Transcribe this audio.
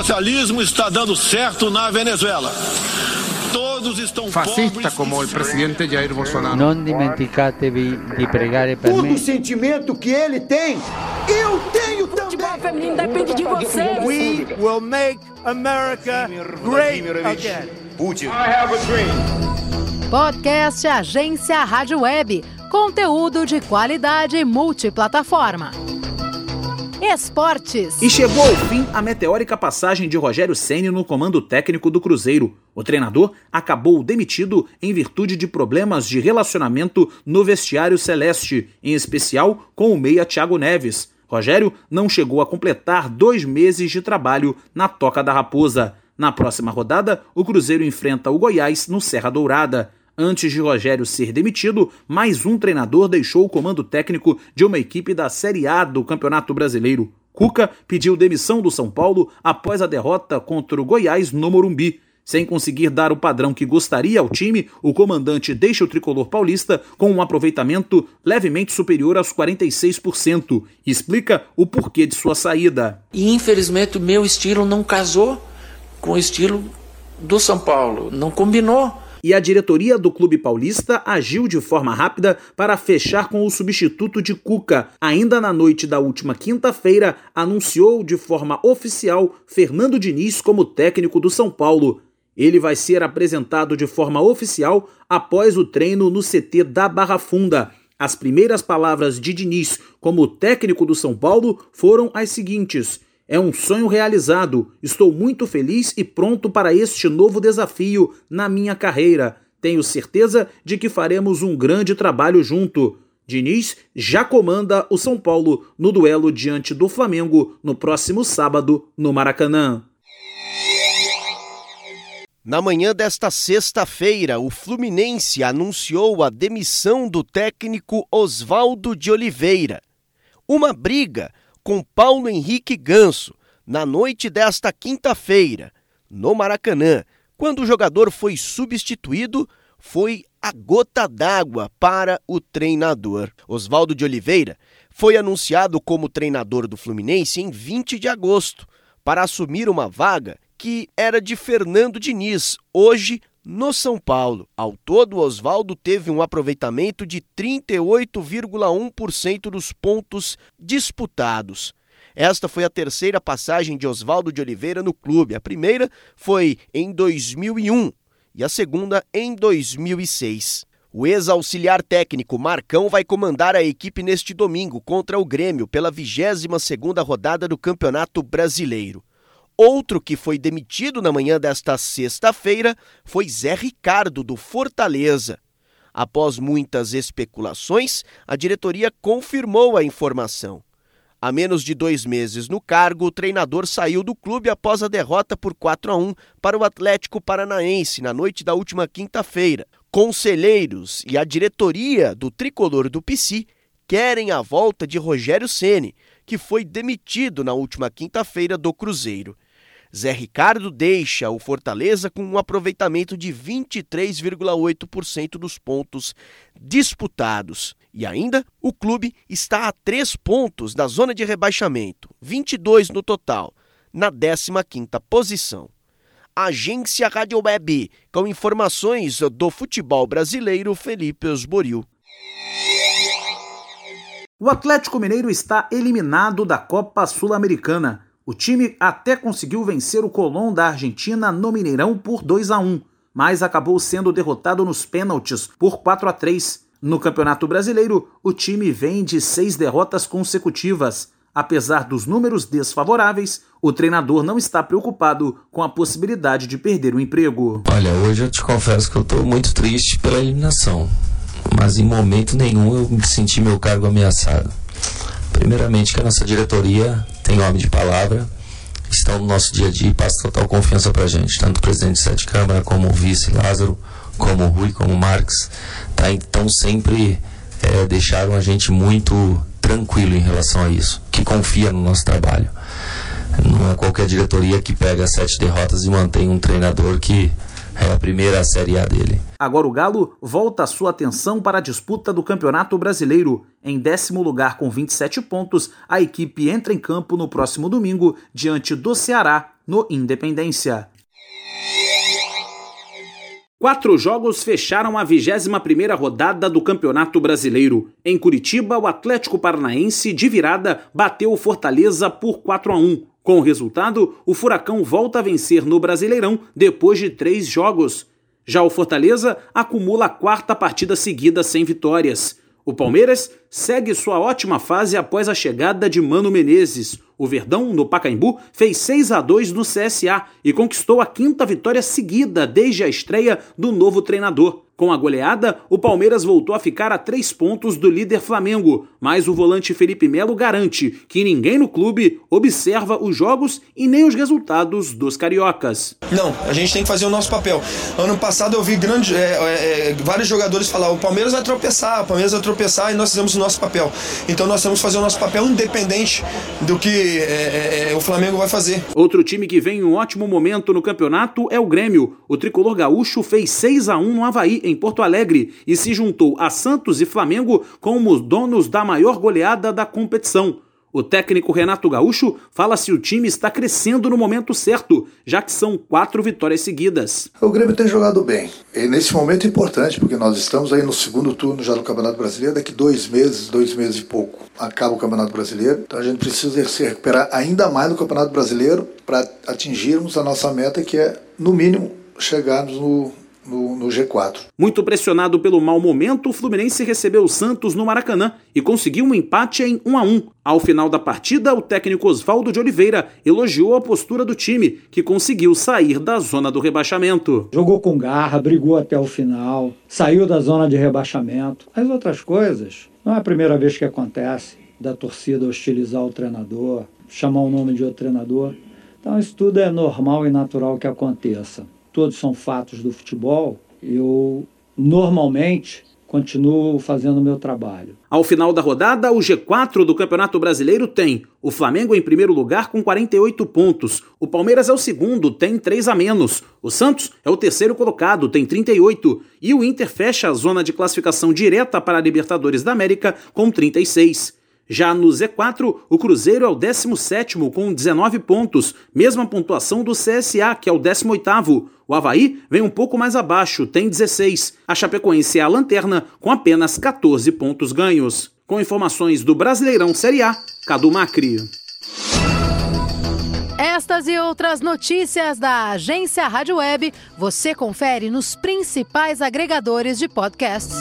socialismo está dando certo na Venezuela. Todos estão Fascista como o presidente Jair Bolsonaro. Non dimenticatevi di pregare per Todo me. o sentimento que ele tem, eu tenho também. feminino depende de você. We will make America great again. Podcast Agência Rádio Web. Conteúdo de qualidade multiplataforma. Esportes. E chegou ao fim a meteórica passagem de Rogério Ceni no comando técnico do Cruzeiro. O treinador acabou demitido em virtude de problemas de relacionamento no vestiário celeste, em especial com o meia Thiago Neves. Rogério não chegou a completar dois meses de trabalho na Toca da Raposa. Na próxima rodada, o Cruzeiro enfrenta o Goiás no Serra Dourada. Antes de Rogério ser demitido, mais um treinador deixou o comando técnico de uma equipe da Série A do Campeonato Brasileiro. Cuca pediu demissão do São Paulo após a derrota contra o Goiás no Morumbi. Sem conseguir dar o padrão que gostaria ao time, o comandante deixa o tricolor paulista com um aproveitamento levemente superior aos 46%. E explica o porquê de sua saída. Infelizmente o meu estilo não casou com o estilo do São Paulo, não combinou. E a diretoria do Clube Paulista agiu de forma rápida para fechar com o substituto de Cuca. Ainda na noite da última quinta-feira, anunciou de forma oficial Fernando Diniz como técnico do São Paulo. Ele vai ser apresentado de forma oficial após o treino no CT da Barra Funda. As primeiras palavras de Diniz como técnico do São Paulo foram as seguintes: É um sonho realizado. Estou muito feliz e pronto para este novo desafio na minha carreira. Tenho certeza de que faremos um grande trabalho junto. Diniz já comanda o São Paulo no duelo diante do Flamengo no próximo sábado no Maracanã. Na manhã desta sexta-feira, o Fluminense anunciou a demissão do técnico Oswaldo de Oliveira. Uma briga com Paulo Henrique Ganso na noite desta quinta-feira, no Maracanã, quando o jogador foi substituído, foi a gota d'água para o treinador. Oswaldo de Oliveira foi anunciado como treinador do Fluminense em 20 de agosto, para assumir uma vaga que era de Fernando Diniz, hoje no São Paulo. Ao todo, Oswaldo teve um aproveitamento de 38,1% dos pontos disputados. Esta foi a terceira passagem de Oswaldo de Oliveira no clube. A primeira foi em 2001 e a segunda em 2006. O ex-auxiliar técnico Marcão vai comandar a equipe neste domingo contra o Grêmio pela 22ª rodada do Campeonato Brasileiro. Outro que foi demitido na manhã desta sexta-feira foi Zé Ricardo, do Fortaleza. Após muitas especulações, a diretoria confirmou a informação. Há menos de dois meses no cargo, o treinador saiu do clube após a derrota por 4 a 1 para o Atlético Paranaense na noite da última quinta-feira. Conselheiros e a diretoria do tricolor do PC querem a volta de Rogério Ceni, que foi demitido na última quinta-feira do Cruzeiro. Zé Ricardo deixa o Fortaleza com um aproveitamento de 23,8% dos pontos disputados. E ainda, o clube está a três pontos da zona de rebaixamento, 22 no total, na 15ª posição. Agência Rádio Web, com informações do futebol brasileiro, Felipe Osboril. O Atlético Mineiro está eliminado da Copa Sul-Americana. O time até conseguiu vencer o Colón da Argentina no Mineirão por 2 a 1, mas acabou sendo derrotado nos pênaltis por 4 a 3. No Campeonato Brasileiro, o time vem de seis derrotas consecutivas. Apesar dos números desfavoráveis, o treinador não está preocupado com a possibilidade de perder o emprego. Olha, hoje eu te confesso que eu estou muito triste pela eliminação, mas em momento nenhum eu senti meu cargo ameaçado. Primeiramente que a nossa diretoria tem homem de palavra, estão no nosso dia a dia e passa total confiança pra gente, tanto o presidente de Sete Câmara, como o vice Lázaro, como o Rui, como o Marques, tá? então sempre é, deixaram a gente muito tranquilo em relação a isso, que confia no nosso trabalho. Não é qualquer diretoria que pega sete derrotas e mantém um treinador que é a primeira Série A dele. Agora o Galo volta sua atenção para a disputa do Campeonato Brasileiro. Em décimo lugar com 27 pontos, a equipe entra em campo no próximo domingo diante do Ceará, no Independência. Quatro jogos fecharam a 21ª rodada do Campeonato Brasileiro. Em Curitiba, o Atlético Paranaense, de virada, bateu o Fortaleza por 4 a 1. Com o resultado, o Furacão volta a vencer no Brasileirão depois de três jogos. Já o Fortaleza acumula a quarta partida seguida sem vitórias. O Palmeiras segue sua ótima fase após a chegada de Mano Menezes. O Verdão, no Pacaembu, fez 6 a 2 no CSA e conquistou a quinta vitória seguida desde a estreia do novo treinador. Com a goleada, o Palmeiras voltou a ficar a três pontos do líder Flamengo, mas o volante Felipe Melo garante que ninguém no clube observa os jogos e nem os resultados dos cariocas. Não, a gente tem que fazer o nosso papel. Ano passado eu vi grande, é, é, é, vários jogadores falar: o Palmeiras vai tropeçar, o Palmeiras vai tropeçar e nós fizemos o nosso papel. Então nós temos que fazer o nosso papel independente do que é, é, é, o Flamengo vai fazer. Outro time que vem em um ótimo momento no campeonato é o Grêmio. O tricolor gaúcho fez 6 a 1 no Havaí em Porto Alegre e se juntou a Santos e Flamengo como os donos da maior goleada da competição. O técnico Renato Gaúcho fala se o time está crescendo no momento certo, já que são quatro vitórias seguidas. O Grêmio tem jogado bem. E nesse momento é importante, porque nós estamos aí no segundo turno já do Campeonato Brasileiro. Daqui dois meses, dois meses e pouco, acaba o Campeonato Brasileiro. Então a gente precisa se recuperar ainda mais no Campeonato Brasileiro para atingirmos a nossa meta, que é, no mínimo, chegarmos no, no, no, G4. Muito pressionado pelo mau momento, o Fluminense recebeu o Santos no Maracanã e conseguiu um empate em 1 a 1. Ao final da partida, o técnico Oswaldo de Oliveira elogiou a postura do time, que conseguiu sair da zona do rebaixamento. Jogou com garra, brigou até o final, saiu da zona de rebaixamento. As outras coisas, não é a primeira vez que acontece da torcida hostilizar o treinador, chamar o nome de outro treinador. Então isso tudo é normal e natural que aconteça todos são fatos do futebol, eu normalmente continuo fazendo o meu trabalho. Ao final da rodada, o G4 do Campeonato Brasileiro tem o Flamengo em primeiro lugar com 48 pontos, o Palmeiras é o segundo, tem 3 a menos, o Santos é o terceiro colocado, tem 38, e o Inter fecha a zona de classificação direta para a Libertadores da América com 36. Já no Z4, o Cruzeiro é o 17º com 19 pontos, mesma pontuação do CSA, que é o 18º. O Havaí vem um pouco mais abaixo, tem 16. A Chapecoense é a lanterna, com apenas 14 pontos ganhos. Com informações do Brasileirão Série A, Cadu Macri. Estas e outras notícias da agência Rádio Web você confere nos principais agregadores de podcasts.